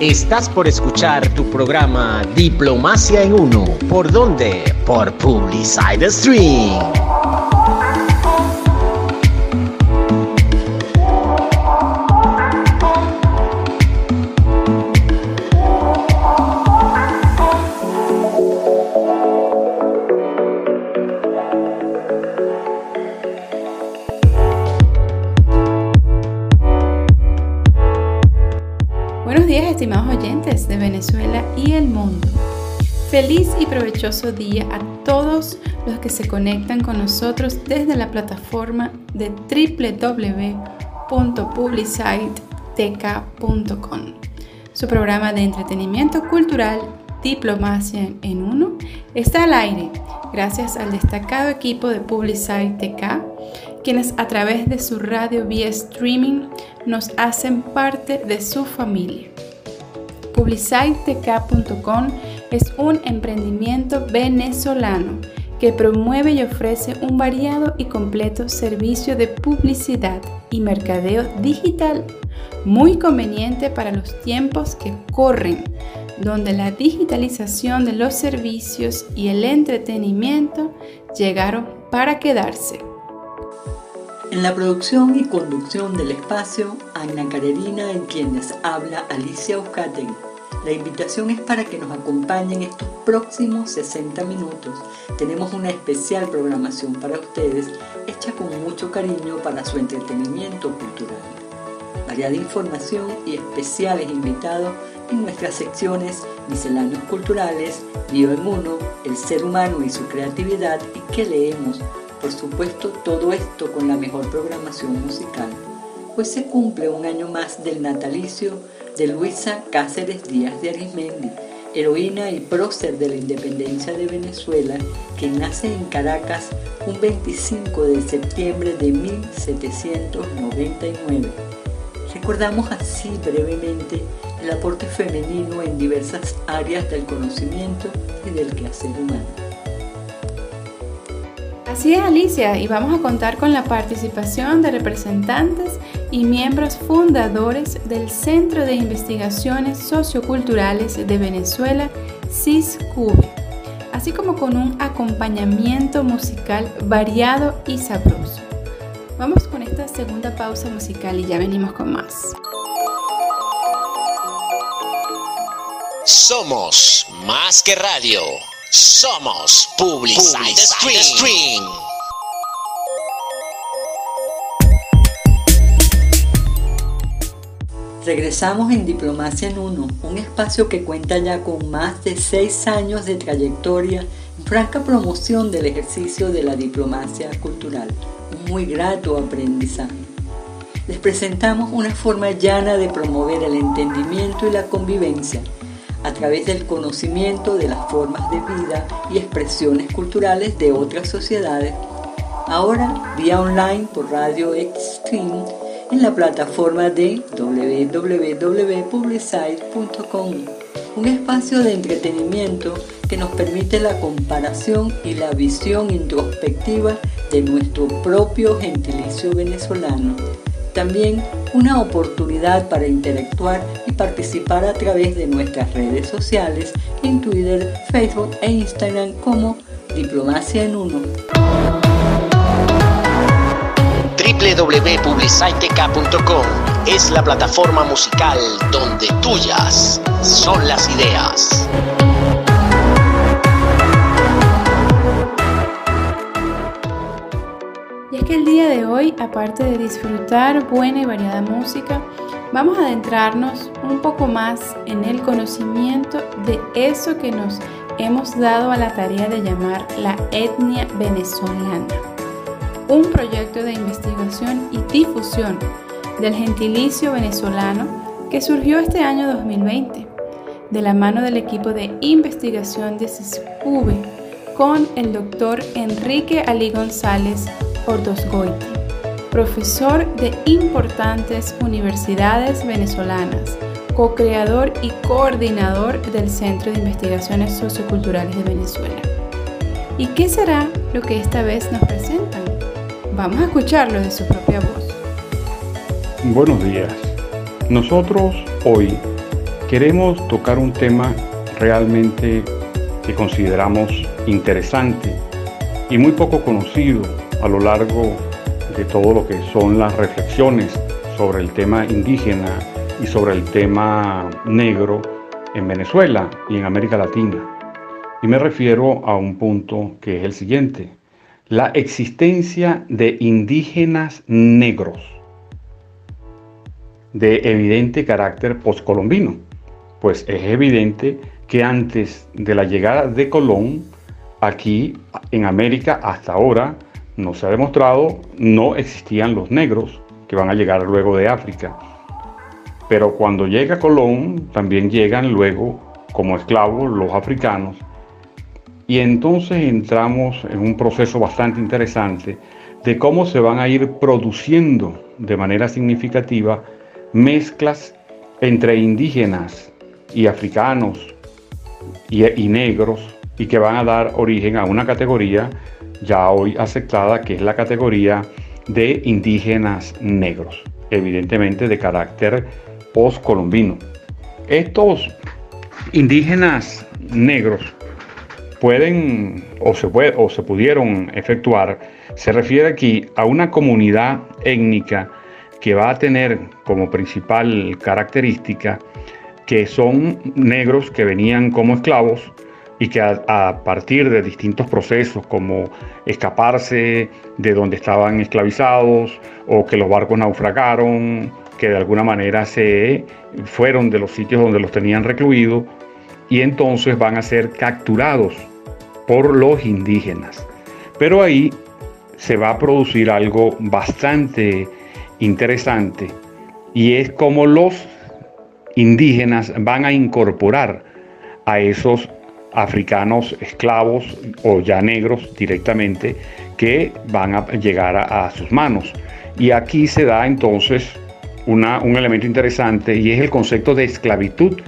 Estás por escuchar tu programa Diplomacia en Uno. ¿Por dónde? Por Publicide Stream. Provechoso día a todos los que se conectan con nosotros desde la plataforma de www.publicitetk.com. Su programa de entretenimiento cultural Diplomacia en Uno está al aire gracias al destacado equipo de Publicite TK, quienes a través de su radio vía streaming nos hacen parte de su familia. Publicitek.com es un emprendimiento venezolano que promueve y ofrece un variado y completo servicio de publicidad y mercadeo digital muy conveniente para los tiempos que corren, donde la digitalización de los servicios y el entretenimiento llegaron para quedarse. En la producción y conducción del espacio, Ana Carolina, en quienes habla Alicia Euskatén. La invitación es para que nos acompañen estos próximos 60 minutos. Tenemos una especial programación para ustedes, hecha con mucho cariño para su entretenimiento cultural. Variada información y especiales invitados en nuestras secciones Misceláneos Culturales, Bioemuno, El Ser Humano y su Creatividad y que leemos. Por supuesto, todo esto con la mejor programación musical. Pues se cumple un año más del natalicio de Luisa Cáceres Díaz de Arismendi, heroína y prócer de la independencia de Venezuela, que nace en Caracas un 25 de septiembre de 1799. Recordamos así brevemente el aporte femenino en diversas áreas del conocimiento y del quehacer humano. Así es Alicia y vamos a contar con la participación de representantes y miembros fundadores del Centro de Investigaciones Socioculturales de Venezuela, CISCUBE, así como con un acompañamiento musical variado y sabroso. Vamos con esta segunda pausa musical y ya venimos con más. Somos más que radio. Somos Publicide Stream. Regresamos en Diplomacia en Uno, un espacio que cuenta ya con más de seis años de trayectoria en franca promoción del ejercicio de la diplomacia cultural, un muy grato aprendizaje. Les presentamos una forma llana de promover el entendimiento y la convivencia a través del conocimiento de las formas de vida y expresiones culturales de otras sociedades, ahora vía online por Radio Extreme en la plataforma de www.publicite.com, un espacio de entretenimiento que nos permite la comparación y la visión introspectiva de nuestro propio gentilicio venezolano también una oportunidad para interactuar y participar a través de nuestras redes sociales en Twitter, Facebook e Instagram como Diplomacia en Uno. www.publicitek.com es la plataforma musical donde tuyas son las ideas. que el día de hoy, aparte de disfrutar buena y variada música, vamos a adentrarnos un poco más en el conocimiento de eso que nos hemos dado a la tarea de llamar la etnia venezolana. Un proyecto de investigación y difusión del gentilicio venezolano que surgió este año 2020 de la mano del equipo de investigación de CISCUBE con el doctor Enrique Ali González Ordosgoiti, profesor de importantes universidades venezolanas, co-creador y coordinador del Centro de Investigaciones Socioculturales de Venezuela. ¿Y qué será lo que esta vez nos presentan? Vamos a escucharlo de su propia voz. Buenos días. Nosotros hoy queremos tocar un tema realmente que consideramos interesante y muy poco conocido a lo largo de todo lo que son las reflexiones sobre el tema indígena y sobre el tema negro en Venezuela y en América Latina. Y me refiero a un punto que es el siguiente, la existencia de indígenas negros de evidente carácter postcolombino pues es evidente que antes de la llegada de Colón, aquí en América hasta ahora, no se ha demostrado, no existían los negros que van a llegar luego de África. Pero cuando llega Colón, también llegan luego como esclavos los africanos. Y entonces entramos en un proceso bastante interesante de cómo se van a ir produciendo de manera significativa mezclas entre indígenas y africanos y, negros y que van a dar origen a una categoría ya hoy aceptada que es la categoría de indígenas negros, evidentemente de carácter postcolombino. Estos indígenas negros pueden o se, puede, o se pudieron efectuar, se refiere aquí a una comunidad étnica que va a tener como principal característica que son negros que venían como esclavos y que a, partir de distintos procesos como escaparse de donde estaban esclavizados o que los barcos naufragaron, que de alguna manera se fueron de los sitios donde los tenían recluidos y entonces van a ser capturados por los indígenas. Pero ahí se va a producir algo bastante interesante y es como los indígenas van a incorporar a esos africanos esclavos o ya negros directamente que van a llegar a, sus manos. Y aquí se da entonces una, un elemento interesante y es el concepto de esclavitud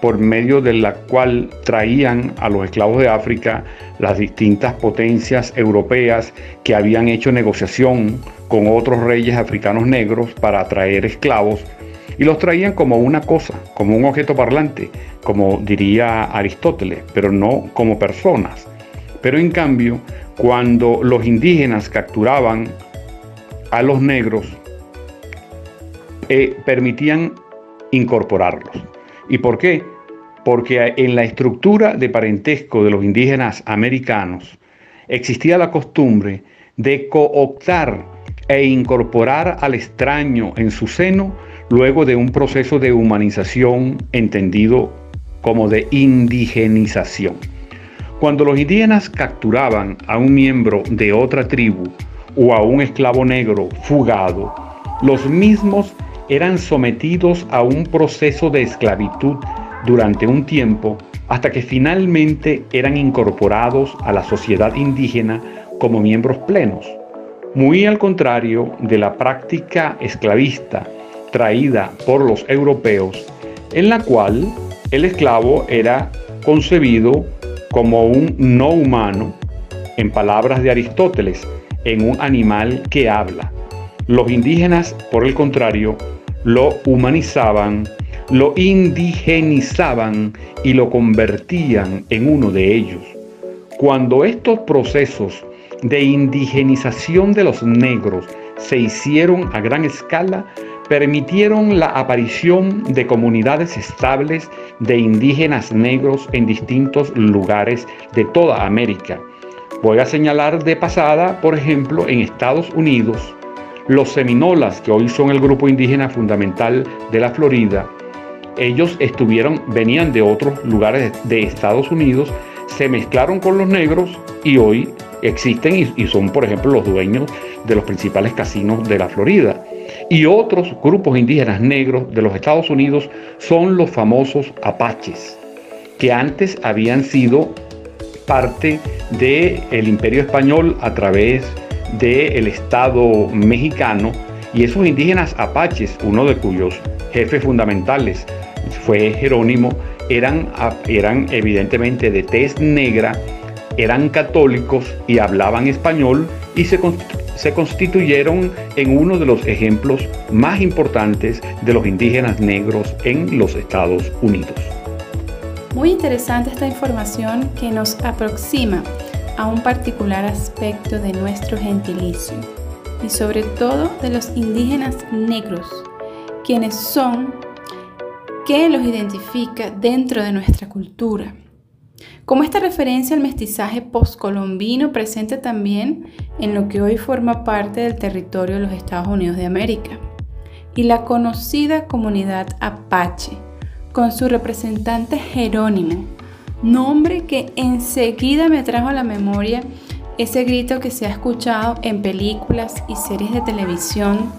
por medio de la cual traían a los esclavos de África las distintas potencias europeas que habían hecho negociación con otros reyes africanos negros para traer esclavos y los traían como una cosa, como un objeto parlante, como diría Aristóteles, pero no como personas. Pero en cambio, cuando los indígenas capturaban a los negros, eh, permitían incorporarlos. ¿Y por qué? Porque en la estructura de parentesco de los indígenas americanos existía la costumbre de cooptar e incorporar al extraño en su seno luego de un proceso de humanización entendido como de indigenización. Cuando los indígenas capturaban a un miembro de otra tribu o a un esclavo negro fugado, los mismos eran sometidos a un proceso de esclavitud durante un tiempo hasta que finalmente eran incorporados a la sociedad indígena como miembros plenos, muy al contrario de la práctica esclavista traída por los europeos, en la cual el esclavo era concebido como un no humano, en palabras de Aristóteles, en un animal que habla. Los indígenas, por el contrario, lo humanizaban, lo indigenizaban y lo convertían en uno de ellos. Cuando estos procesos de indigenización de los negros se hicieron a gran escala, permitieron la aparición de comunidades estables de indígenas negros en distintos lugares de toda América. Voy a señalar de pasada, por ejemplo, en Estados Unidos, los seminolas, que hoy son el grupo indígena fundamental de la Florida, ellos estuvieron, venían de otros lugares de Estados Unidos, se mezclaron con los negros y hoy existen y, son, por ejemplo, los dueños de los principales casinos de la Florida. Y otros grupos indígenas negros de los Estados Unidos son los famosos apaches, que antes habían sido parte del imperio español a través del Estado mexicano y esos indígenas apaches, uno de cuyos jefes fundamentales fue Jerónimo, eran, eran evidentemente de tez negra eran católicos y hablaban español y se, se constituyeron en uno de los ejemplos más importantes de los indígenas negros en los Estados Unidos. Muy interesante esta información que nos aproxima a un particular aspecto de nuestro gentilicio y sobre todo de los indígenas negros, quienes son, qué los identifica dentro de nuestra cultura. Como esta referencia al mestizaje postcolombino presente también en lo que hoy forma parte del territorio de los Estados Unidos de América, y la conocida comunidad apache, con su representante Jerónimo, nombre que enseguida me trajo a la memoria ese grito que se ha escuchado en películas y series de televisión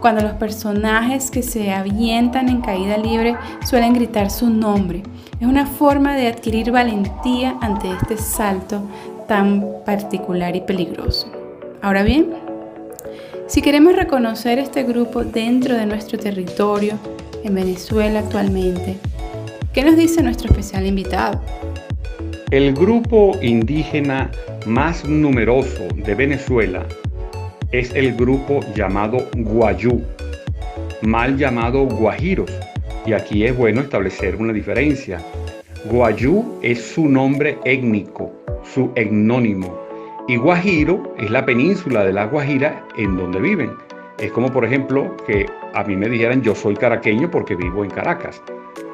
cuando los personajes que se avientan en caída libre suelen gritar su nombre. Es una forma de adquirir valentía ante este salto tan particular y peligroso. Ahora bien, si queremos reconocer este grupo dentro de nuestro territorio, en Venezuela actualmente. ¿Qué nos dice nuestro especial invitado? El grupo indígena más numeroso de Venezuela es el grupo llamado Guayú, mal llamado Guajiros. Y aquí es bueno establecer una diferencia. Guayú es su nombre étnico, su etnónimo. Y Guajiro es la península de la Guajira en donde viven. Es como por ejemplo que a mí me dijeran yo soy caraqueño porque vivo en Caracas,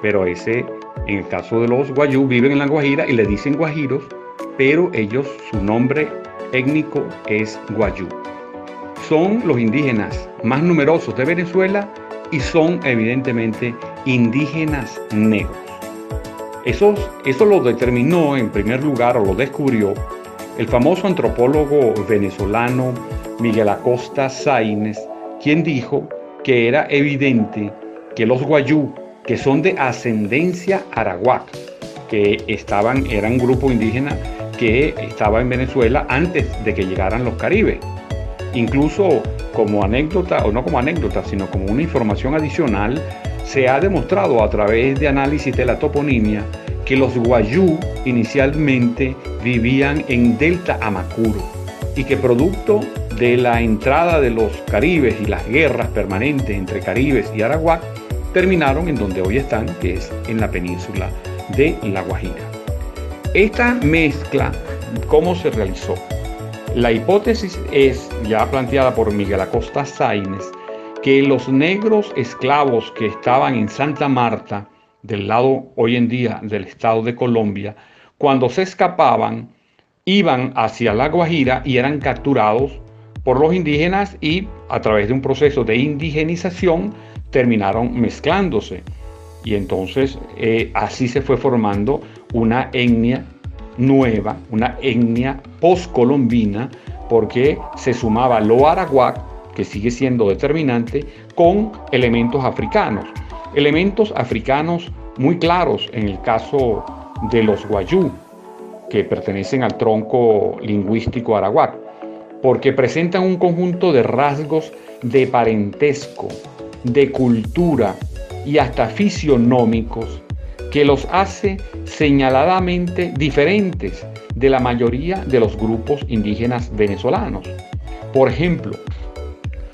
pero ese, en el caso de los guayú, viven en la Guajira y le dicen guajiros, pero ellos, su nombre étnico es guayú. Son los indígenas más numerosos de Venezuela y son evidentemente indígenas negros. Eso, eso lo determinó en primer lugar o lo descubrió el famoso antropólogo venezolano Miguel Acosta Sainz quien dijo que era evidente que los guayú, que son de ascendencia arahuac, que estaban, eran un grupo indígena que estaba en Venezuela antes de que llegaran los caribes. Incluso como anécdota, o no como anécdota, sino como una información adicional, se ha demostrado a través de análisis de la toponimia que los guayú inicialmente vivían en Delta Amacuro y que producto de la entrada de los caribes y las guerras permanentes entre caribes y arawak terminaron en donde hoy están, que es en la península de La Guajira. Esta mezcla, ¿cómo se realizó? La hipótesis es, ya planteada por Miguel Acosta Sainz, que los negros esclavos que estaban en Santa Marta, del lado hoy en día del estado de Colombia, cuando se escapaban, iban hacia La Guajira y eran capturados por los indígenas y a través de un proceso de indigenización terminaron mezclándose. Y entonces eh, así se fue formando una etnia nueva, una etnia postcolombina, porque se sumaba lo araguac, que sigue siendo determinante, con elementos africanos. Elementos africanos muy claros en el caso de los guayú, que pertenecen al tronco lingüístico araguac porque presentan un conjunto de rasgos de parentesco, de cultura y hasta fisionómicos que los hace señaladamente diferentes de la mayoría de los grupos indígenas venezolanos. Por ejemplo,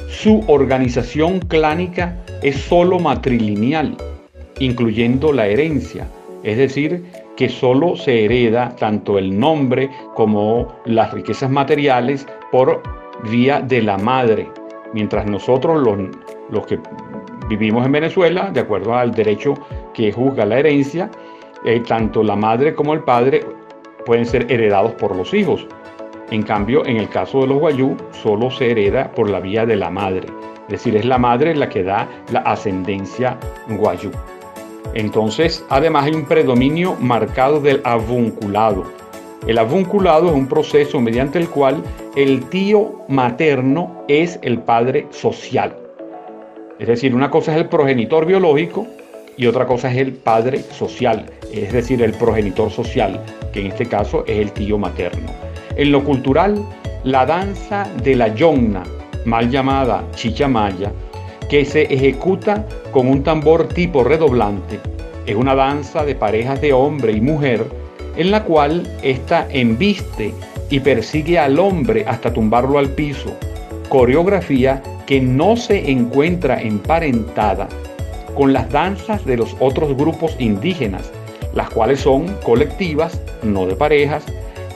su organización clánica es solo matrilineal, incluyendo la herencia, es decir, que solo se hereda tanto el nombre como las riquezas materiales por vía de la madre, mientras nosotros los, los que vivimos en Venezuela, de acuerdo al derecho que juzga la herencia, eh, tanto la madre como el padre pueden ser heredados por los hijos. En cambio, en el caso de los guayú, solo se hereda por la vía de la madre. Es decir, es la madre la que da la ascendencia guayú. Entonces, además hay un predominio marcado del avunculado. El avunculado es un proceso mediante el cual el tío materno es el padre social. Es decir, una cosa es el progenitor biológico y otra cosa es el padre social, es decir, el progenitor social, que en este caso es el tío materno. En lo cultural, la danza de la yonna, mal llamada chichamaya, que se ejecuta con un tambor tipo redoblante. Es una danza de parejas de hombre y mujer en la cual ésta embiste y persigue al hombre hasta tumbarlo al piso, coreografía que no se encuentra emparentada con las danzas de los otros grupos indígenas, las cuales son colectivas, no de parejas,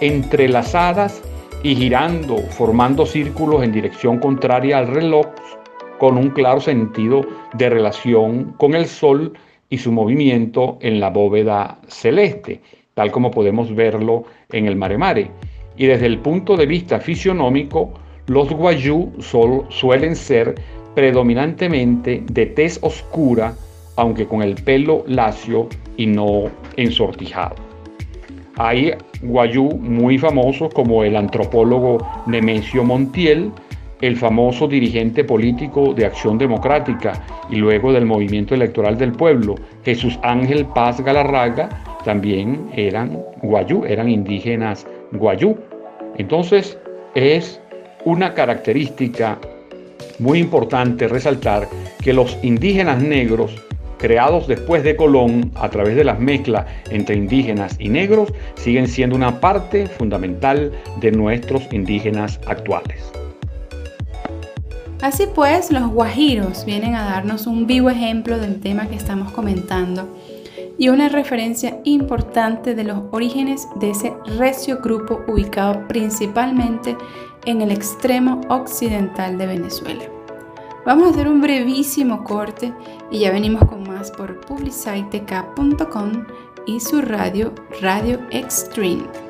entrelazadas y girando, formando círculos en dirección contraria al reloj, con un claro sentido de relación con el Sol y su movimiento en la bóveda celeste, tal como podemos verlo en el Mare Mare. Y desde el punto de vista fisionómico, los guayú suelen ser predominantemente de tez oscura, aunque con el pelo lacio y no ensortijado. Hay guayú muy famosos como el antropólogo Nemesio Montiel, el famoso dirigente político de Acción Democrática y luego del Movimiento Electoral del Pueblo, Jesús Ángel Paz Galarraga, también eran guayú, eran indígenas guayú. Entonces es una característica muy importante resaltar que los indígenas negros creados después de Colón a través de las mezclas entre indígenas y negros, siguen siendo una parte fundamental de nuestros indígenas actuales. Así pues, los guajiros vienen a darnos un vivo ejemplo del tema que estamos comentando y una referencia importante de los orígenes de ese recio grupo ubicado principalmente en el extremo occidental de Venezuela. Vamos a hacer un brevísimo corte y ya venimos con más por publicitek.com y su radio Radio Extreme.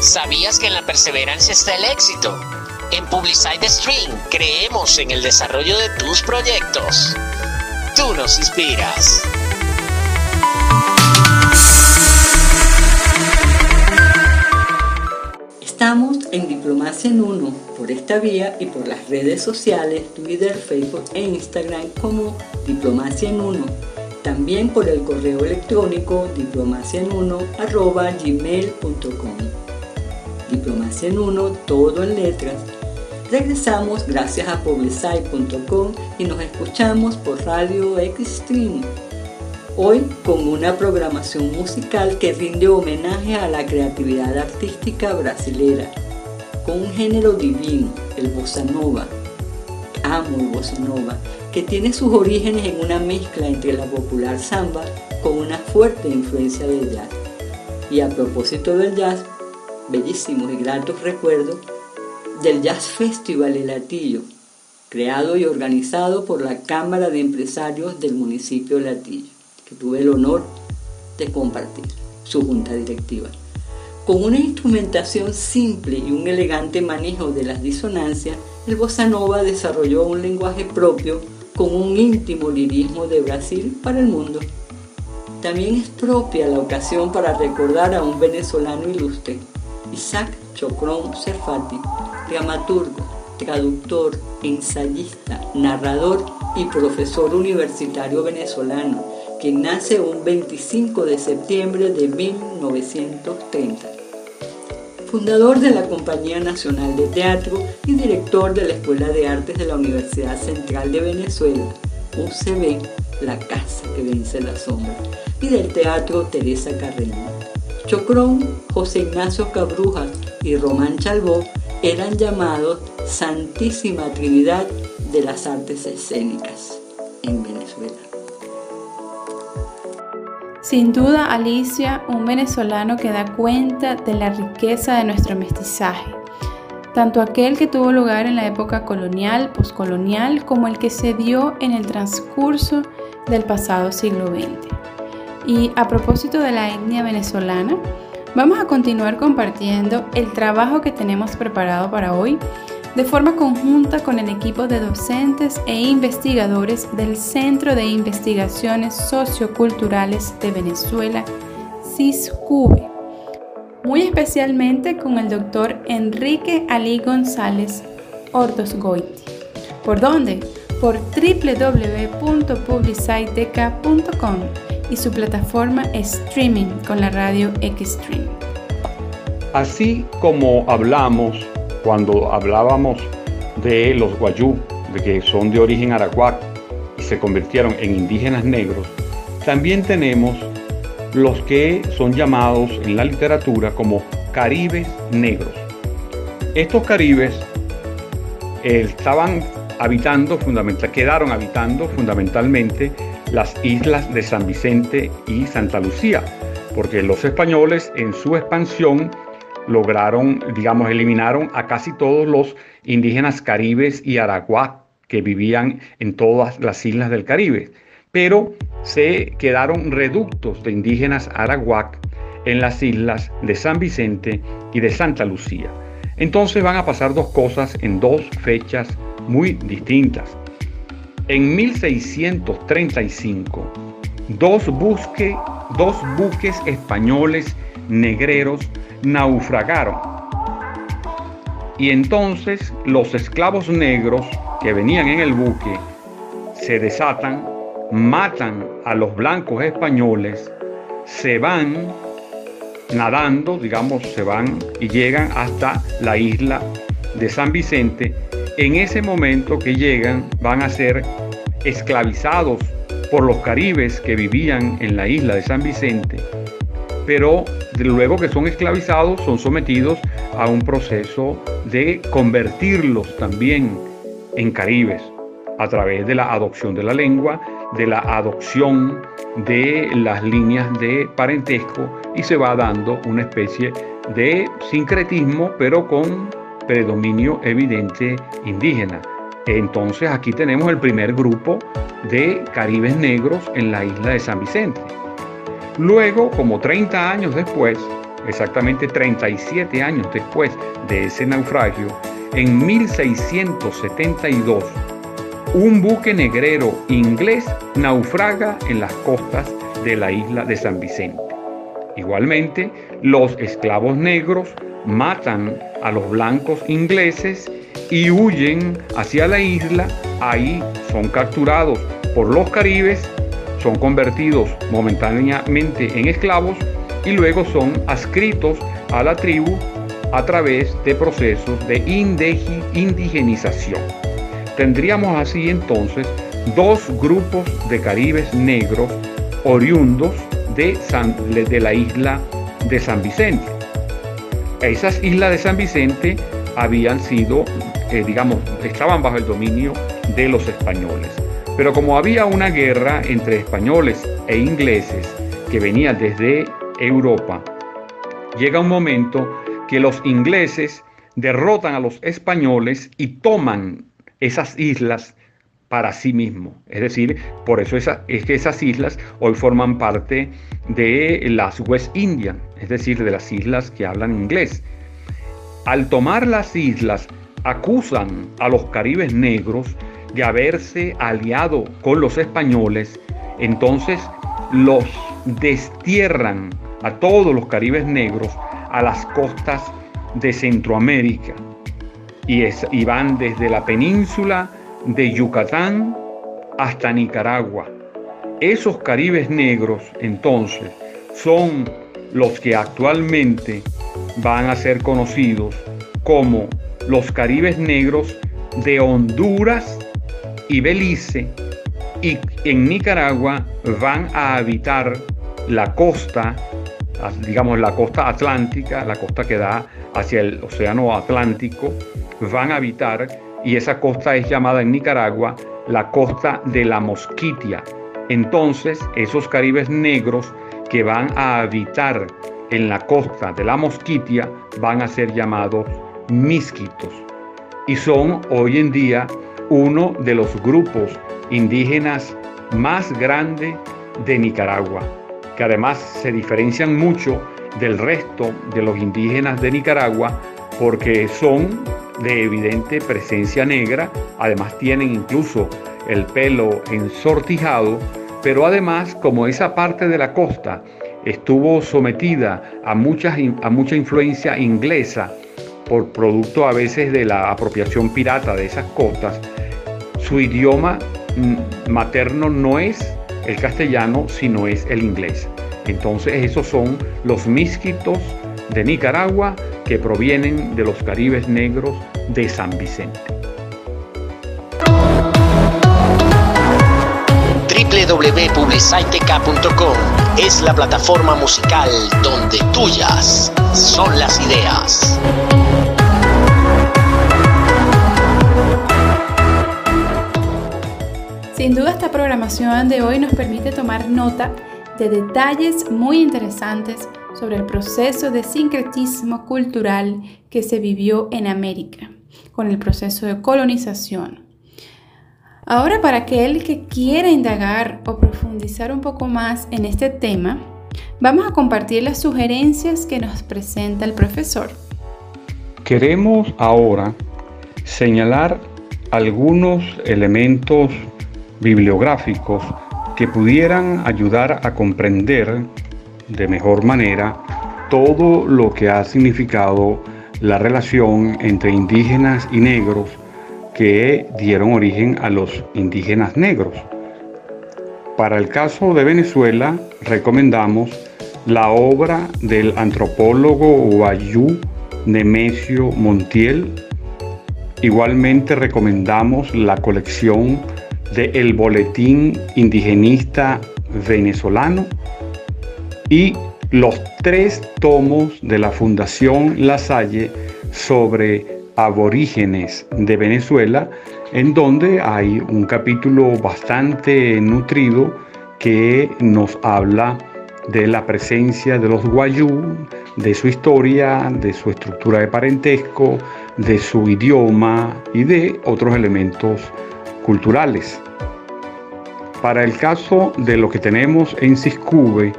¿Sabías que en la perseverancia está el éxito? En Publicite Stream creemos en el desarrollo de tus proyectos. Tú nos inspiras. Estamos en Diplomacia en Uno por esta vía y por las redes sociales Twitter, Facebook e Instagram como Diplomacia en Uno. También por el correo electrónico diplomaciaenuno.gmail.com Diplomacia en Uno, todo en letras. Regresamos gracias a publicite.com y nos escuchamos por Radio Extreme Hoy con una programación musical que rinde homenaje a la creatividad artística brasilera, con un género divino, el bossa nova. Amo el bossa nova, que tiene sus orígenes en una mezcla entre la popular samba con una fuerte influencia del jazz. Y a propósito del jazz, bellísimos y gratos recuerdos del Jazz Festival El Latillo, creado y organizado por la Cámara de Empresarios del municipio de Latillo que tuve el honor de compartir, su junta directiva. Con una instrumentación simple y un elegante manejo de las disonancias, el bossa nova desarrolló un lenguaje propio con un íntimo lirismo de Brasil para el mundo. También es propia la ocasión para recordar a un venezolano ilustre, Isaac Chocrón Cerfati, dramaturgo, traductor, ensayista, narrador y profesor universitario venezolano, que nace un 25 de septiembre de 1930. Fundador de la Compañía Nacional de Teatro y director de la Escuela de Artes de la Universidad Central de Venezuela, UCB, la casa que vence la sombra, y del Teatro Teresa Carreño. Chocrón, José Ignacio Cabrujas y Román Chalbó eran llamados Santísima Trinidad de las Artes Escénicas en Venezuela. Sin duda, Alicia, un venezolano que da cuenta de la riqueza de nuestro mestizaje, tanto aquel que tuvo lugar en la época colonial, poscolonial, como el que se dio en el transcurso del pasado siglo XX. Y a propósito de la etnia venezolana, vamos a continuar compartiendo el trabajo que tenemos preparado para hoy de forma conjunta con el equipo de docentes e investigadores del Centro de Investigaciones Socioculturales de Venezuela, CISCUBE, muy especialmente con el doctor Enrique Ali González Ortosgoiti. ¿Por dónde? Por www.publiciteca.com y su plataforma streaming con la radio Xstream. Así como hablamos cuando hablábamos de los guayú, de que son de origen aracuac y se convirtieron en indígenas negros, también tenemos los que son llamados en la literatura como caribes negros. Estos caribes eh, estaban habitando, fundamental, quedaron habitando fundamentalmente las islas de San Vicente y Santa Lucía, porque los españoles en su expansión lograron, digamos, eliminaron a casi todos los indígenas caribes y araguá que vivían en todas las islas del Caribe, pero se quedaron reductos de indígenas araguac en las islas de San Vicente y de Santa Lucía. Entonces van a pasar dos cosas en dos fechas muy distintas. En 1635, dos, dos buques españoles negreros naufragaron. Y entonces los esclavos negros que venían en el buque se desatan, matan a los blancos españoles, se van nadando, digamos, se van y llegan hasta la isla de San Vicente. En ese momento que llegan van a ser esclavizados por los caribes que vivían en la isla de San Vicente, pero luego que son esclavizados son sometidos a un proceso de convertirlos también en caribes a través de la adopción de la lengua, de la adopción de las líneas de parentesco y se va dando una especie de sincretismo pero con predominio evidente indígena. Entonces aquí tenemos el primer grupo de caribes negros en la isla de San Vicente. Luego, como 30 años después, exactamente 37 años después de ese naufragio, en 1672, un buque negrero inglés naufraga en las costas de la isla de San Vicente. Igualmente, los esclavos negros matan a los blancos ingleses y huyen hacia la isla. Ahí son capturados por los caribes, son convertidos momentáneamente en esclavos y luego son adscritos a la tribu a través de procesos de indigenización. Tendríamos así entonces dos grupos de caribes negros oriundos de, de la isla de San Vicente. Esas islas de San Vicente habían sido, eh, digamos, estaban bajo el dominio de los españoles. Pero como había una guerra entre españoles e ingleses que venía desde Europa, llega un momento que los ingleses derrotan a los españoles y toman esas islas para sí mismos. Es decir, por eso es que esas islas hoy forman parte de las West Indian, es decir, de las islas que hablan inglés. Al tomar las islas, acusan a los caribes negros de haberse aliado con los españoles, entonces los destierran a todos los caribes negros a las costas de Centroamérica y, van desde la península de Yucatán hasta Nicaragua. Esos caribes negros entonces son los que actualmente van a ser conocidos como los caribes negros de Honduras y Belice y en Nicaragua van a habitar la costa, digamos la costa atlántica, la costa que da hacia el océano Atlántico, van a habitar y esa costa es llamada en Nicaragua la costa de la Mosquitia. Entonces, esos caribes negros que van a habitar en la costa de la Mosquitia van a ser llamados misquitos y son hoy en día uno de los grupos indígenas más grandes de Nicaragua, que además se diferencian mucho del resto de los indígenas de Nicaragua porque son de evidente presencia negra, además tienen incluso el pelo ensortijado, pero además como esa parte de la costa estuvo sometida a, mucha, a mucha influencia inglesa por producto a veces de la apropiación pirata de esas costas, su idioma mm, materno no es el castellano, sino es el inglés. Entonces esos son los misquitos de Nicaragua que provienen de los Caribes negros de San Vicente. Es la plataforma musical donde tuyas son las ideas. Sin duda esta programación de hoy nos permite tomar nota de detalles muy interesantes sobre el proceso de sincretismo cultural que se vivió en América con el proceso de colonización. Ahora para aquel que quiera indagar o profundizar un poco más en este tema, vamos a compartir las sugerencias que nos presenta el profesor. Queremos ahora señalar algunos elementos bibliográficos que pudieran ayudar a comprender de mejor manera todo lo que ha significado la relación entre indígenas y negros que dieron origen a los indígenas negros. Para el caso de Venezuela, recomendamos la obra del antropólogo Guayú Nemesio Montiel. Igualmente recomendamos la colección de El Boletín Indigenista Venezolano y los tres tomos de la Fundación La Salle sobre aborígenes de Venezuela, en donde hay un capítulo bastante nutrido que nos habla de la presencia de los guayú, de su historia, de su estructura de parentesco, de su idioma y de otros elementos culturales. Para el caso de lo que tenemos en Ciscube,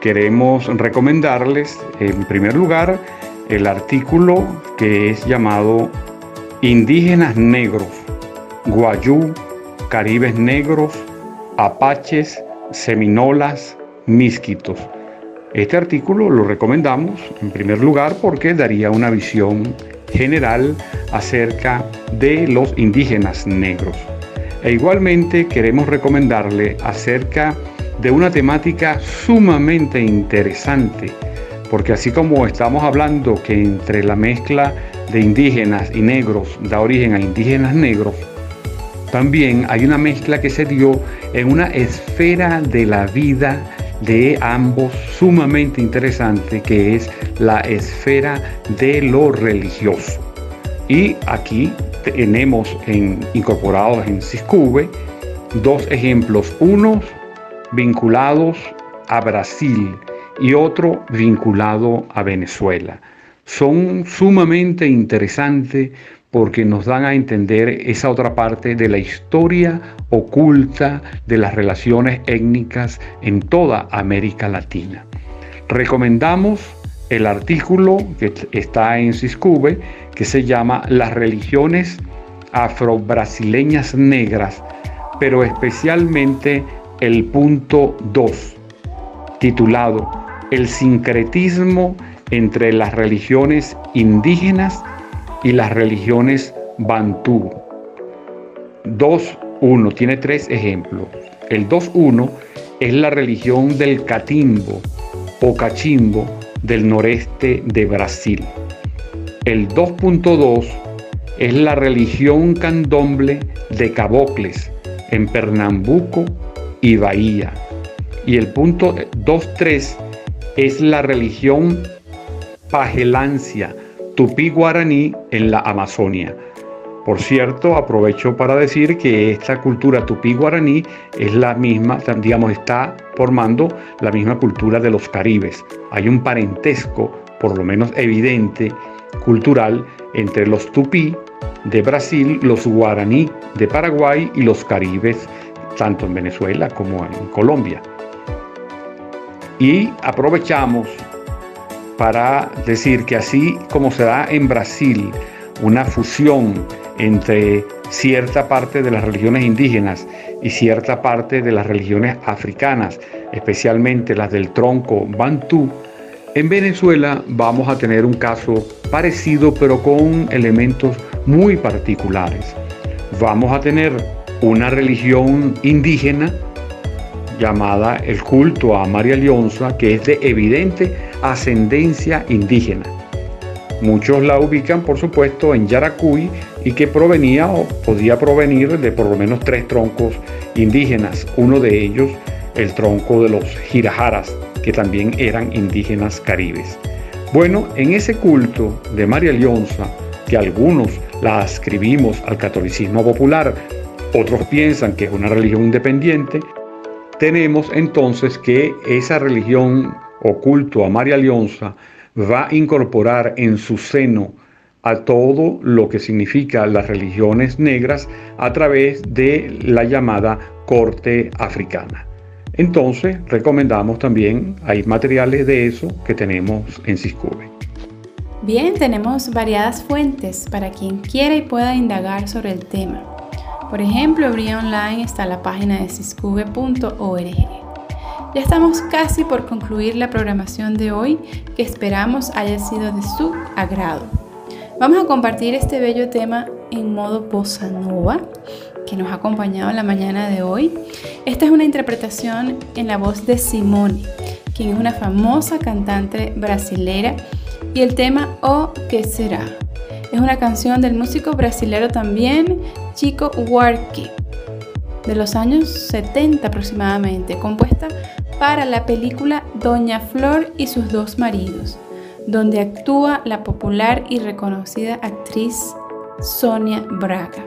queremos recomendarles en primer lugar el artículo que es llamado Indígenas Negros, Guayú, Caribes Negros, Apaches, Seminolas, Misquitos. Este artículo lo recomendamos en primer lugar porque daría una visión general acerca de los indígenas negros. E igualmente queremos recomendarle acerca de una temática sumamente interesante, porque así como estamos hablando que entre la mezcla de indígenas y negros da origen a indígenas negros, también hay una mezcla que se dio en una esfera de la vida de ambos sumamente interesante, que es la esfera de lo religioso. Y aquí tenemos en, incorporados en Ciscube dos ejemplos, unos vinculados a Brasil y otro vinculado a Venezuela. Son sumamente interesantes porque nos dan a entender esa otra parte de la historia oculta de las relaciones étnicas en toda América Latina. Recomendamos el artículo que está en Ciscube que se llama Las religiones afro-brasileñas negras, pero especialmente el punto 2, titulado El sincretismo entre las religiones indígenas y las religiones bantú. 2.1 tiene tres ejemplos. El 2.1 es la religión del catimbo o cachimbo del noreste de Brasil. El 2.2 es la religión candomble de Cabocles en Pernambuco y Bahía. Y el punto 2.3 es la religión pagelancia tupí guaraní en la Amazonia. Por cierto, aprovecho para decir que esta cultura tupí guaraní es la misma, digamos, está formando la misma cultura de los caribes. Hay un parentesco, por lo menos evidente, cultural entre los tupí de Brasil, los guaraní de Paraguay y los caribes, tanto en Venezuela como en Colombia. Y aprovechamos para decir que así como se da en Brasil una fusión entre cierta parte de las religiones indígenas y cierta parte de las religiones africanas, especialmente las del tronco bantú, en Venezuela vamos a tener un caso parecido pero con elementos muy particulares. Vamos a tener una religión indígena llamada el culto a María Leonza, que es de evidente ascendencia indígena. Muchos la ubican, por supuesto, en Yaracuy y que provenía o podía provenir de por lo menos tres troncos indígenas. Uno de ellos, el tronco de los Girajaras, que también eran indígenas caribes. Bueno, en ese culto de María Leonza, que algunos la ascribimos al catolicismo popular, otros piensan que es una religión independiente, tenemos entonces que esa religión o culto a María Leonza va a incorporar en su seno a todo lo que significa las religiones negras a través de la llamada corte africana. Entonces, recomendamos también, hay materiales de eso que tenemos en Ciscube. Bien, tenemos variadas fuentes para quien quiera y pueda indagar sobre el tema. Por ejemplo, abría online está la página de ciscube.org. Ya estamos casi por concluir la programación de hoy que esperamos haya sido de su agrado. Vamos a compartir este bello tema en modo bossa que nos ha acompañado en la mañana de hoy. Esta es una interpretación en la voz de Simone, quien es una famosa cantante brasilera, y el tema O que será. Es una canción del músico brasilero también, Chico Huarque, de los años 70 aproximadamente, compuesta para la película Doña Flor y sus dos maridos, donde actúa la popular y reconocida actriz Sonia Braga.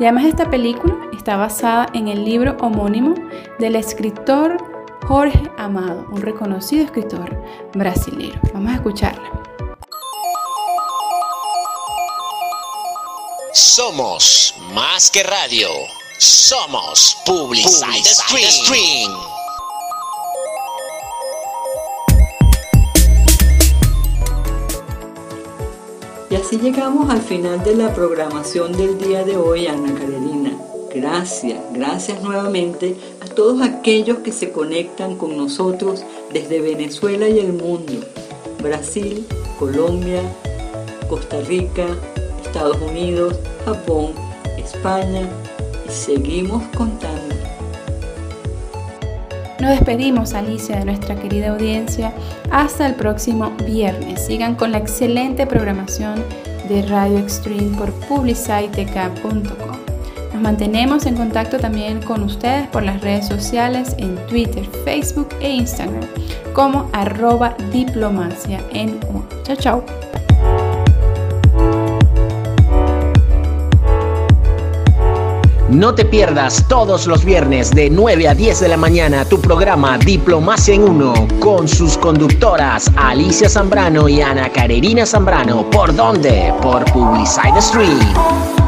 Y además esta película está basada en el libro homónimo del escritor Jorge Amado, un reconocido escritor brasileño. Vamos a escucharla. Somos más que radio. Somos Publicidad Stream. Y así llegamos al final de la programación del día de hoy, Ana Carolina. Gracias, gracias nuevamente a todos aquellos que se conectan con nosotros desde Venezuela y el mundo. Brasil, Colombia, Costa Rica, Estados Unidos, Japón, España y seguimos contando. Nos despedimos, Alicia, de nuestra querida audiencia. Hasta el próximo viernes. Sigan con la excelente programación de Radio Extreme por publiciteca.com. Nos mantenemos en contacto también con ustedes por las redes sociales en Twitter, Facebook e Instagram como arroba diplomacia en Chao, chao. No te pierdas todos los viernes de 9 a 10 de la mañana tu programa Diplomacia en Uno con sus conductoras Alicia Zambrano y Ana Carerina Zambrano. ¿Por dónde? Por Publicide Stream.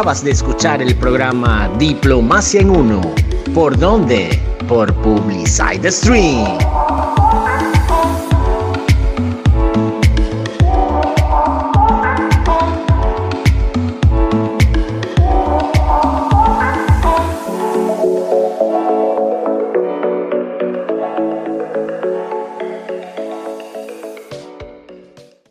Acabas de escuchar el programa Diplomacia en Uno. ¿Por dónde? Por Publicide Stream.